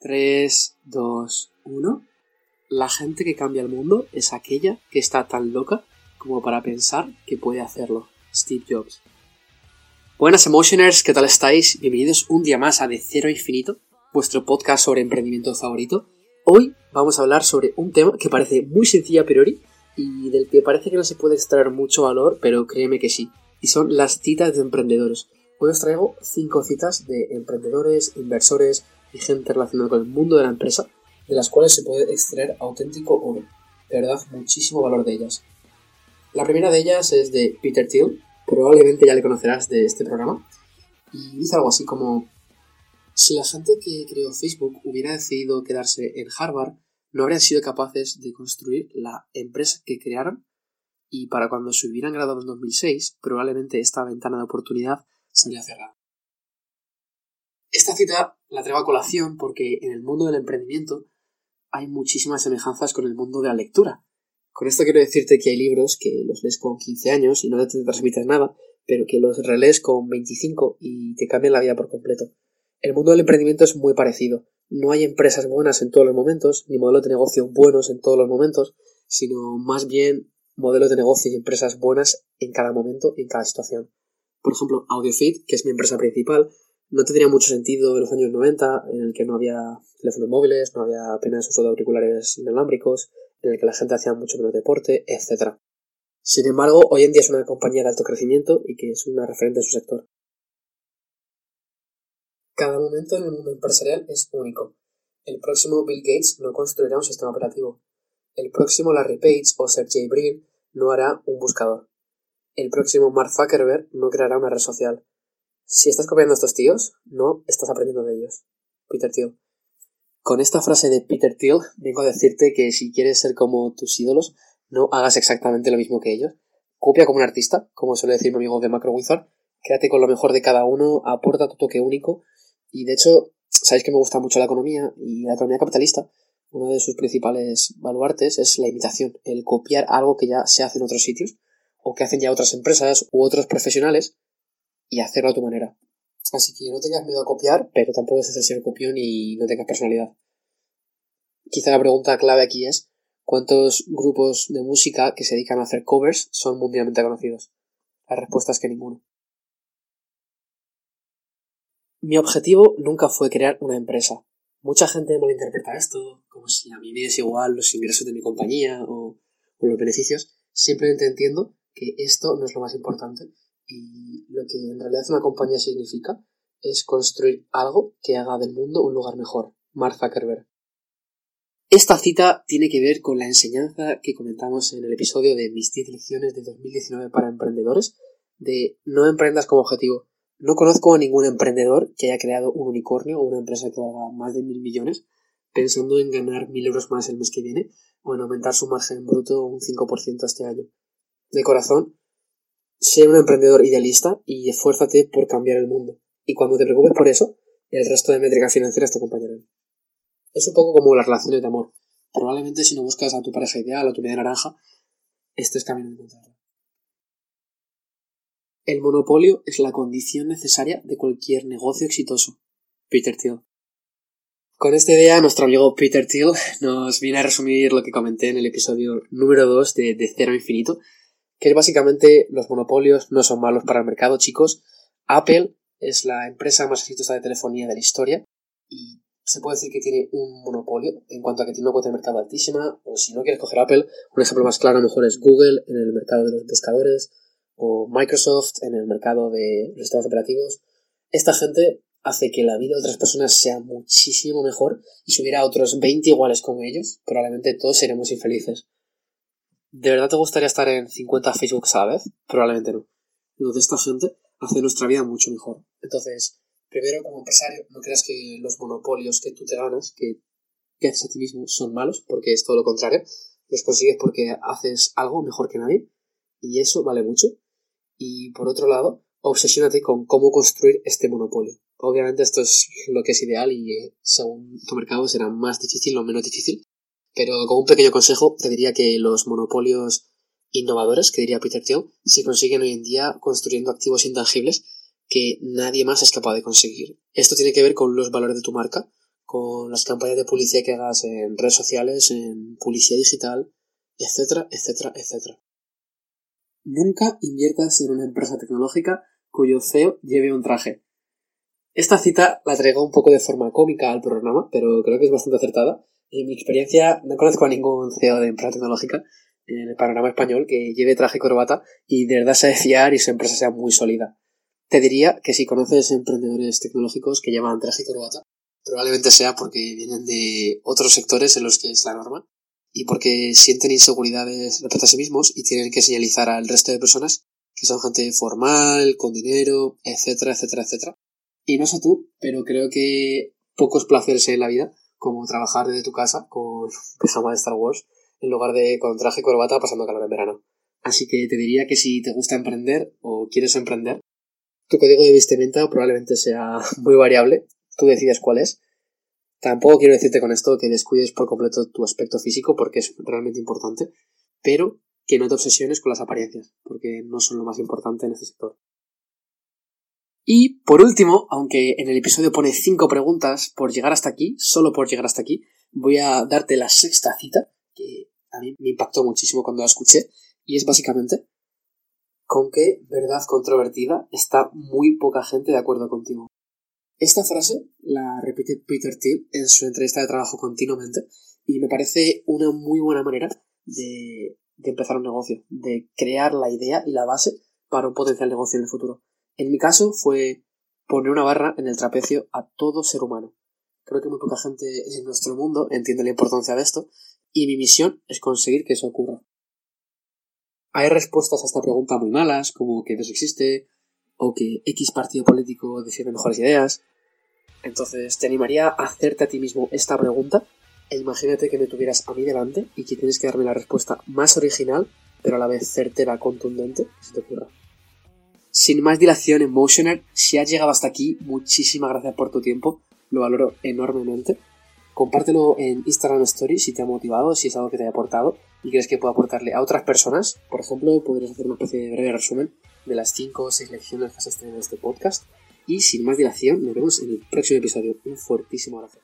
3, 2, 1. La gente que cambia el mundo es aquella que está tan loca como para pensar que puede hacerlo. Steve Jobs. Buenas Emotioners, ¿qué tal estáis? Bienvenidos un día más a De Cero Infinito, vuestro podcast sobre emprendimiento favorito. Hoy vamos a hablar sobre un tema que parece muy sencillo a priori y del que parece que no se puede extraer mucho valor, pero créeme que sí. Y son las citas de emprendedores. Hoy os traigo 5 citas de emprendedores, inversores, y gente relacionada con el mundo de la empresa, de las cuales se puede extraer auténtico oro. De verdad, muchísimo valor de ellas. La primera de ellas es de Peter Thiel, probablemente ya le conocerás de este programa, y dice algo así como, si la gente que creó Facebook hubiera decidido quedarse en Harvard, no habrían sido capaces de construir la empresa que crearon y para cuando se hubieran graduado en 2006, probablemente esta ventana de oportunidad se habría cerrado. Esta cita la traigo a colación porque en el mundo del emprendimiento hay muchísimas semejanzas con el mundo de la lectura. Con esto quiero decirte que hay libros que los lees con 15 años y no te transmites nada, pero que los relees con 25 y te cambian la vida por completo. El mundo del emprendimiento es muy parecido. No hay empresas buenas en todos los momentos, ni modelos de negocio buenos en todos los momentos, sino más bien modelos de negocio y empresas buenas en cada momento en cada situación. Por ejemplo, AudioFit, que es mi empresa principal, no tendría mucho sentido en los años 90, en el que no había teléfonos móviles, no había apenas uso de auriculares inalámbricos, en el que la gente hacía mucho menos deporte, etc. Sin embargo, hoy en día es una compañía de alto crecimiento y que es una referente en su sector. Cada momento en el mundo empresarial es único. El próximo Bill Gates no construirá un sistema operativo. El próximo Larry Page o Sergey Brin no hará un buscador. El próximo Mark Zuckerberg no creará una red social. Si estás copiando a estos tíos, no estás aprendiendo de ellos. Peter Thiel. Con esta frase de Peter Thiel vengo a decirte que si quieres ser como tus ídolos, no hagas exactamente lo mismo que ellos. Copia como un artista, como suele decir mi amigo de Macro Wizard. Quédate con lo mejor de cada uno, aporta tu toque único. Y de hecho, sabéis que me gusta mucho la economía y la economía capitalista. Uno de sus principales baluartes es la imitación, el copiar algo que ya se hace en otros sitios o que hacen ya otras empresas u otros profesionales y hacerlo a tu manera. Así que no tengas miedo a copiar, pero tampoco seas el señor copión y no tengas personalidad. Quizá la pregunta clave aquí es ¿cuántos grupos de música que se dedican a hacer covers son mundialmente conocidos? La respuesta es que ninguno. Mi objetivo nunca fue crear una empresa. Mucha gente malinterpreta esto como si a mí me es igual los ingresos de mi compañía o, o los beneficios. Simplemente entiendo que esto no es lo más importante y lo que en realidad una compañía significa es construir algo que haga del mundo un lugar mejor. Mark Zuckerberg. Esta cita tiene que ver con la enseñanza que comentamos en el episodio de mis 10 lecciones de 2019 para emprendedores, de no emprendas como objetivo. No conozco a ningún emprendedor que haya creado un unicornio o una empresa que valga más de mil millones pensando en ganar mil euros más el mes que viene o en aumentar su margen bruto un 5% este año. De corazón, Sé un emprendedor idealista y esfuérzate por cambiar el mundo. Y cuando te preocupes por eso, el resto de métricas financieras te acompañarán. Es un poco como las relaciones de amor. Probablemente si no buscas a tu pareja ideal o tu media naranja, este es camino de encontrarla. El monopolio es la condición necesaria de cualquier negocio exitoso. Peter Thiel. Con esta idea, nuestro amigo Peter Thiel nos viene a resumir lo que comenté en el episodio número 2 de, de Cero Infinito, que básicamente los monopolios no son malos para el mercado, chicos. Apple es la empresa más exitosa de telefonía de la historia y se puede decir que tiene un monopolio en cuanto a que tiene una cuota de mercado altísima, o si no quieres coger Apple, un ejemplo más claro a lo mejor es Google en el mercado de los buscadores, o Microsoft en el mercado de los sistemas operativos. Esta gente hace que la vida de otras personas sea muchísimo mejor y si hubiera otros 20 iguales como ellos, probablemente todos seremos infelices. ¿De verdad te gustaría estar en 50 Facebooks a la vez? Probablemente no. Entonces esta gente hace nuestra vida mucho mejor. Entonces, primero como empresario, no creas que los monopolios que tú te ganas, que, que haces a ti mismo, son malos, porque es todo lo contrario. Los consigues porque haces algo mejor que nadie y eso vale mucho. Y por otro lado, obsesiónate con cómo construir este monopolio. Obviamente esto es lo que es ideal y eh, según tu mercado será más difícil o menos difícil, pero como un pequeño consejo, te diría que los monopolios innovadores, que diría Peter Thiel, se consiguen hoy en día construyendo activos intangibles que nadie más es capaz de conseguir. Esto tiene que ver con los valores de tu marca, con las campañas de publicidad que hagas en redes sociales, en publicidad digital, etcétera, etcétera, etcétera. Nunca inviertas en una empresa tecnológica cuyo CEO lleve un traje. Esta cita la traigo un poco de forma cómica al programa, pero creo que es bastante acertada. En mi experiencia, no conozco a ningún CEO de empresa tecnológica en el panorama español que lleve traje y corbata y de verdad sea de fiar y su empresa sea muy sólida. Te diría que si conoces emprendedores tecnológicos que llevan traje y corbata, probablemente sea porque vienen de otros sectores en los que es la norma y porque sienten inseguridades respecto a sí mismos y tienen que señalizar al resto de personas que son gente formal, con dinero, etcétera, etcétera, etcétera. Y no sé tú, pero creo que pocos placeres en la vida, como trabajar desde tu casa con pijama de Star Wars, en lugar de con traje y corbata pasando calor en verano. Así que te diría que si te gusta emprender o quieres emprender, tu código de vestimenta probablemente sea muy variable, tú decides cuál es. Tampoco quiero decirte con esto que descuides por completo tu aspecto físico porque es realmente importante, pero que no te obsesiones con las apariencias, porque no son lo más importante en este sector. Y por último, aunque en el episodio pone 5 preguntas por llegar hasta aquí, solo por llegar hasta aquí, voy a darte la sexta cita, que a mí me impactó muchísimo cuando la escuché, y es básicamente con qué verdad controvertida está muy poca gente de acuerdo contigo. Esta frase la repite Peter Thiel en su entrevista de trabajo continuamente y me parece una muy buena manera de, de empezar un negocio, de crear la idea y la base para un potencial negocio en el futuro. En mi caso fue poner una barra en el trapecio a todo ser humano. Creo que muy poca gente en nuestro mundo entiende la importancia de esto y mi misión es conseguir que eso ocurra. Hay respuestas a esta pregunta muy malas, como que Dios existe, o que X partido político defiende mejores ideas. Entonces te animaría a hacerte a ti mismo esta pregunta e imagínate que me tuvieras a mí delante y que tienes que darme la respuesta más original, pero a la vez certera, contundente, que se te ocurra. Sin más dilación, Emotioner, si has llegado hasta aquí, muchísimas gracias por tu tiempo, lo valoro enormemente. Compártelo en Instagram Story si te ha motivado, si es algo que te haya aportado y crees que puede aportarle a otras personas. Por ejemplo, podrías hacer una especie de breve resumen de las 5 o 6 lecciones que has estrenado en este podcast. Y sin más dilación, nos vemos en el próximo episodio. Un fuertísimo abrazo.